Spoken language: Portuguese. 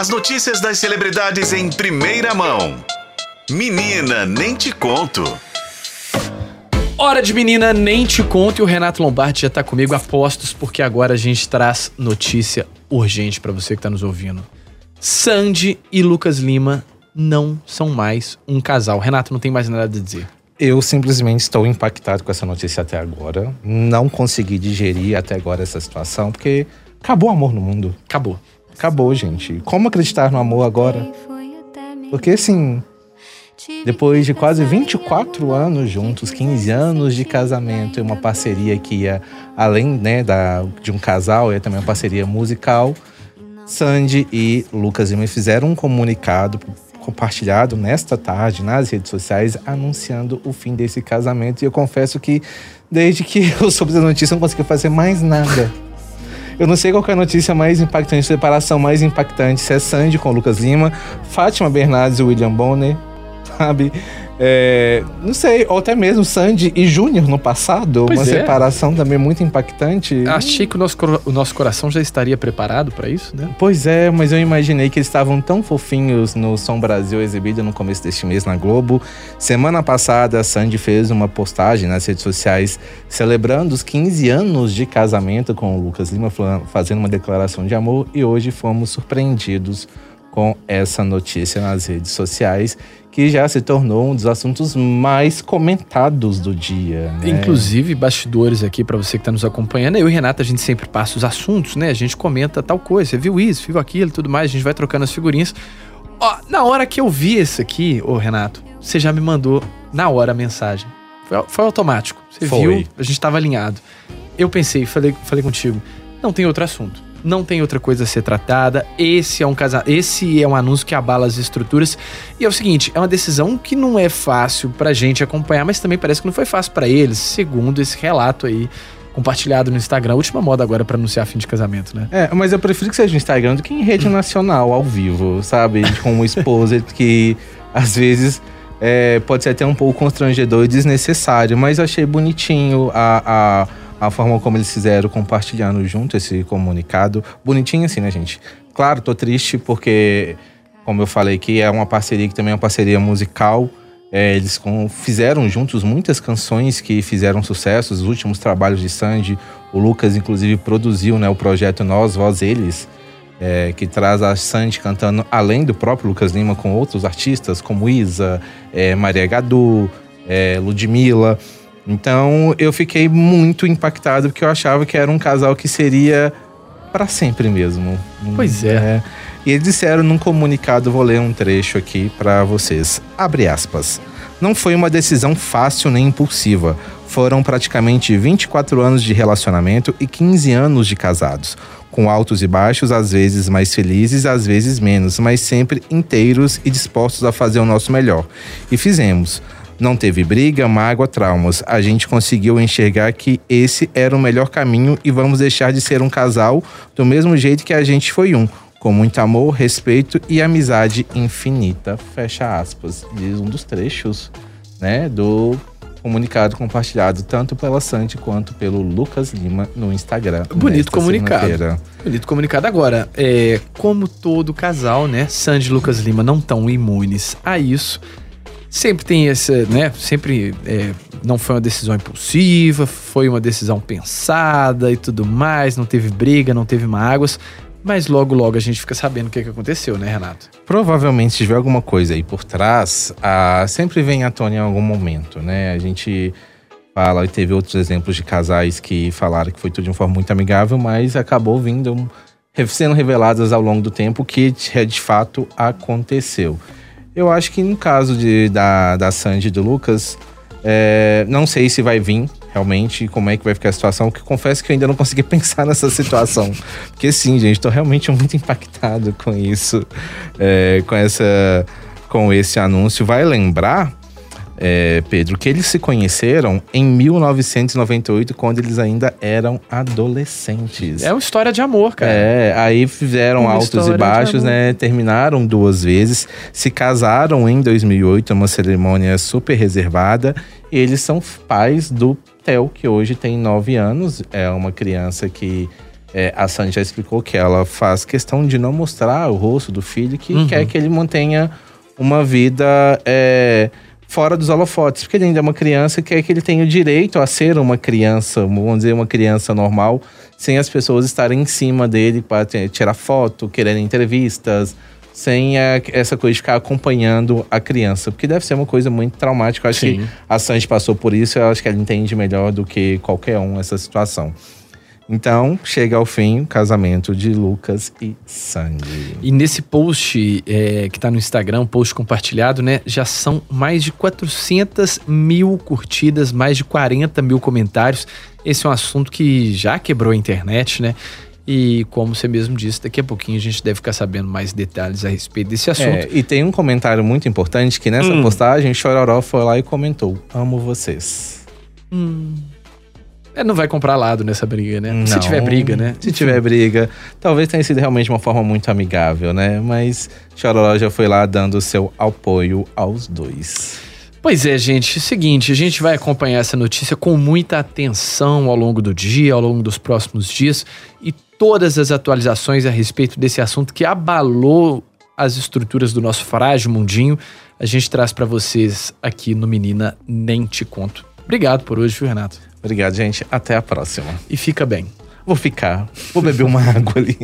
As notícias das celebridades em primeira mão. Menina, nem te conto. Hora de menina, nem te conto. E o Renato Lombardi já tá comigo a postos, porque agora a gente traz notícia urgente para você que tá nos ouvindo. Sandy e Lucas Lima não são mais um casal. Renato, não tem mais nada a dizer. Eu simplesmente estou impactado com essa notícia até agora. Não consegui digerir até agora essa situação, porque acabou o amor no mundo. Acabou. Acabou, gente. Como acreditar no amor agora? Porque assim, depois de quase 24 anos juntos, 15 anos de casamento e uma parceria que ia além né, da, de um casal, é também uma parceria musical, Sandy e Lucas Lima fizeram um comunicado compartilhado nesta tarde nas redes sociais anunciando o fim desse casamento. E eu confesso que desde que eu soube da notícia não consegui fazer mais nada. Eu não sei qual é a notícia mais impactante, separação mais impactante, se é Sandy com Lucas Lima, Fátima Bernardes e William Bonner, sabe? É, não sei, ou até mesmo Sandy e Júnior no passado, pois uma é. separação também muito impactante. Achei que o nosso, o nosso coração já estaria preparado para isso, né? Pois é, mas eu imaginei que eles estavam tão fofinhos no Som Brasil exibido no começo deste mês na Globo. Semana passada, a Sandy fez uma postagem nas redes sociais celebrando os 15 anos de casamento com o Lucas Lima, fazendo uma declaração de amor, e hoje fomos surpreendidos com essa notícia nas redes sociais que já se tornou um dos assuntos mais comentados do dia. Né? Inclusive, bastidores aqui para você que está nos acompanhando. Eu e Renata, a gente sempre passa os assuntos, né? A gente comenta tal coisa. Você viu isso, viu aquilo e tudo mais. A gente vai trocando as figurinhas. Ó, na hora que eu vi isso aqui, ô Renato, você já me mandou na hora a mensagem. Foi, foi automático. Você foi. viu, a gente estava alinhado. Eu pensei, falei, falei contigo, não tem outro assunto não tem outra coisa a ser tratada. Esse é um casa... esse é um anúncio que abala as estruturas. E é o seguinte, é uma decisão que não é fácil pra gente acompanhar, mas também parece que não foi fácil para eles, segundo esse relato aí compartilhado no Instagram. última moda agora para anunciar fim de casamento, né? É, mas eu prefiro que seja no Instagram do que em rede nacional, ao vivo, sabe? Com uma esposa que às vezes é, pode ser até um pouco constrangedor e desnecessário, mas eu achei bonitinho a, a a forma como eles fizeram compartilhando junto esse comunicado. Bonitinho assim, né, gente? Claro, tô triste porque, como eu falei aqui, é uma parceria que também é uma parceria musical. É, eles com, fizeram juntos muitas canções que fizeram sucesso. Os últimos trabalhos de Sandy, o Lucas, inclusive, produziu né, o projeto Nós, Voz, Eles, é, que traz a Sandy cantando além do próprio Lucas Lima com outros artistas, como Isa, é, Maria Gadu, é, Ludmilla. Então eu fiquei muito impactado porque eu achava que era um casal que seria para sempre mesmo. Pois é. é. E eles disseram num comunicado, vou ler um trecho aqui para vocês. Abre aspas. Não foi uma decisão fácil nem impulsiva. Foram praticamente 24 anos de relacionamento e 15 anos de casados, com altos e baixos, às vezes mais felizes, às vezes menos, mas sempre inteiros e dispostos a fazer o nosso melhor. E fizemos. Não teve briga, mágoa, traumas. A gente conseguiu enxergar que esse era o melhor caminho e vamos deixar de ser um casal do mesmo jeito que a gente foi um. Com muito amor, respeito e amizade infinita. Fecha aspas. Diz um dos trechos, né, do comunicado compartilhado tanto pela Sandy quanto pelo Lucas Lima no Instagram. Bonito comunicado. Bonito comunicado. Agora, é, como todo casal, né? Sandy e Lucas Lima não estão imunes a isso. Sempre tem essa, né? Sempre é, não foi uma decisão impulsiva, foi uma decisão pensada e tudo mais. Não teve briga, não teve mágoas. Mas logo, logo a gente fica sabendo o que, que aconteceu, né, Renato? Provavelmente, se tiver alguma coisa aí por trás, a, sempre vem à tona em algum momento, né? A gente fala e teve outros exemplos de casais que falaram que foi tudo de uma forma muito amigável, mas acabou vindo, sendo reveladas ao longo do tempo que de fato aconteceu. Eu acho que no caso de, da, da Sandy e do Lucas, é, não sei se vai vir realmente, como é que vai ficar a situação, porque confesso que eu ainda não consegui pensar nessa situação. Porque sim, gente, estou realmente muito impactado com isso, é, com essa, com esse anúncio. Vai lembrar é, Pedro, que eles se conheceram em 1998, quando eles ainda eram adolescentes. É uma história de amor, cara. É, aí fizeram uma altos e baixos, né? Terminaram duas vezes, se casaram em 2008, uma cerimônia super reservada. E eles são pais do Theo, que hoje tem nove anos, é uma criança que é, a Sandy já explicou que ela faz questão de não mostrar o rosto do filho, que Uhum. quer que ele mantenha uma vida é, fora dos holofotes. Porque ele ainda é uma criança e quer que ele tenha o direito a ser uma criança, vamos dizer, uma criança normal, sem as pessoas estarem em cima dele para tirar foto, quererem entrevistas, sem a- essa coisa de ficar acompanhando a criança. Porque deve ser uma coisa muito traumática. Eu acho Sim. que a Sandy passou por isso, eu acho que ela entende melhor do que qualquer um essa situação. Então, chega ao fim o casamento de Lucas e Sandy. E nesse post é, que tá no Instagram, post compartilhado, né? Já são mais de 400 mil curtidas, mais de 40 mil comentários. Esse é um assunto que já quebrou a internet, né? E como você mesmo disse, daqui a pouquinho a gente deve ficar sabendo mais detalhes a respeito desse assunto. É, e tem um comentário muito importante que nessa Hum. postagem, Chororó foi lá e comentou: Amo vocês. É, não vai comprar lado nessa briga, né? Se Não. tiver briga, né? Se tiver briga, talvez tenha sido realmente uma forma muito amigável, né? Mas Chororó já foi lá dando o seu apoio aos dois. Pois é, gente. É seguinte, a gente vai acompanhar essa notícia com muita atenção ao longo do dia, ao longo dos próximos dias e todas as atualizações a respeito desse assunto que abalou as estruturas do nosso frágil mundinho, a gente traz pra vocês aqui no Menina Nem Te Conto. Obrigado por hoje, viu, Renato? Obrigado, gente. Até a próxima. E fica bem. Vou ficar. Vou beber uma água ali.